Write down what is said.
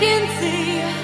can see.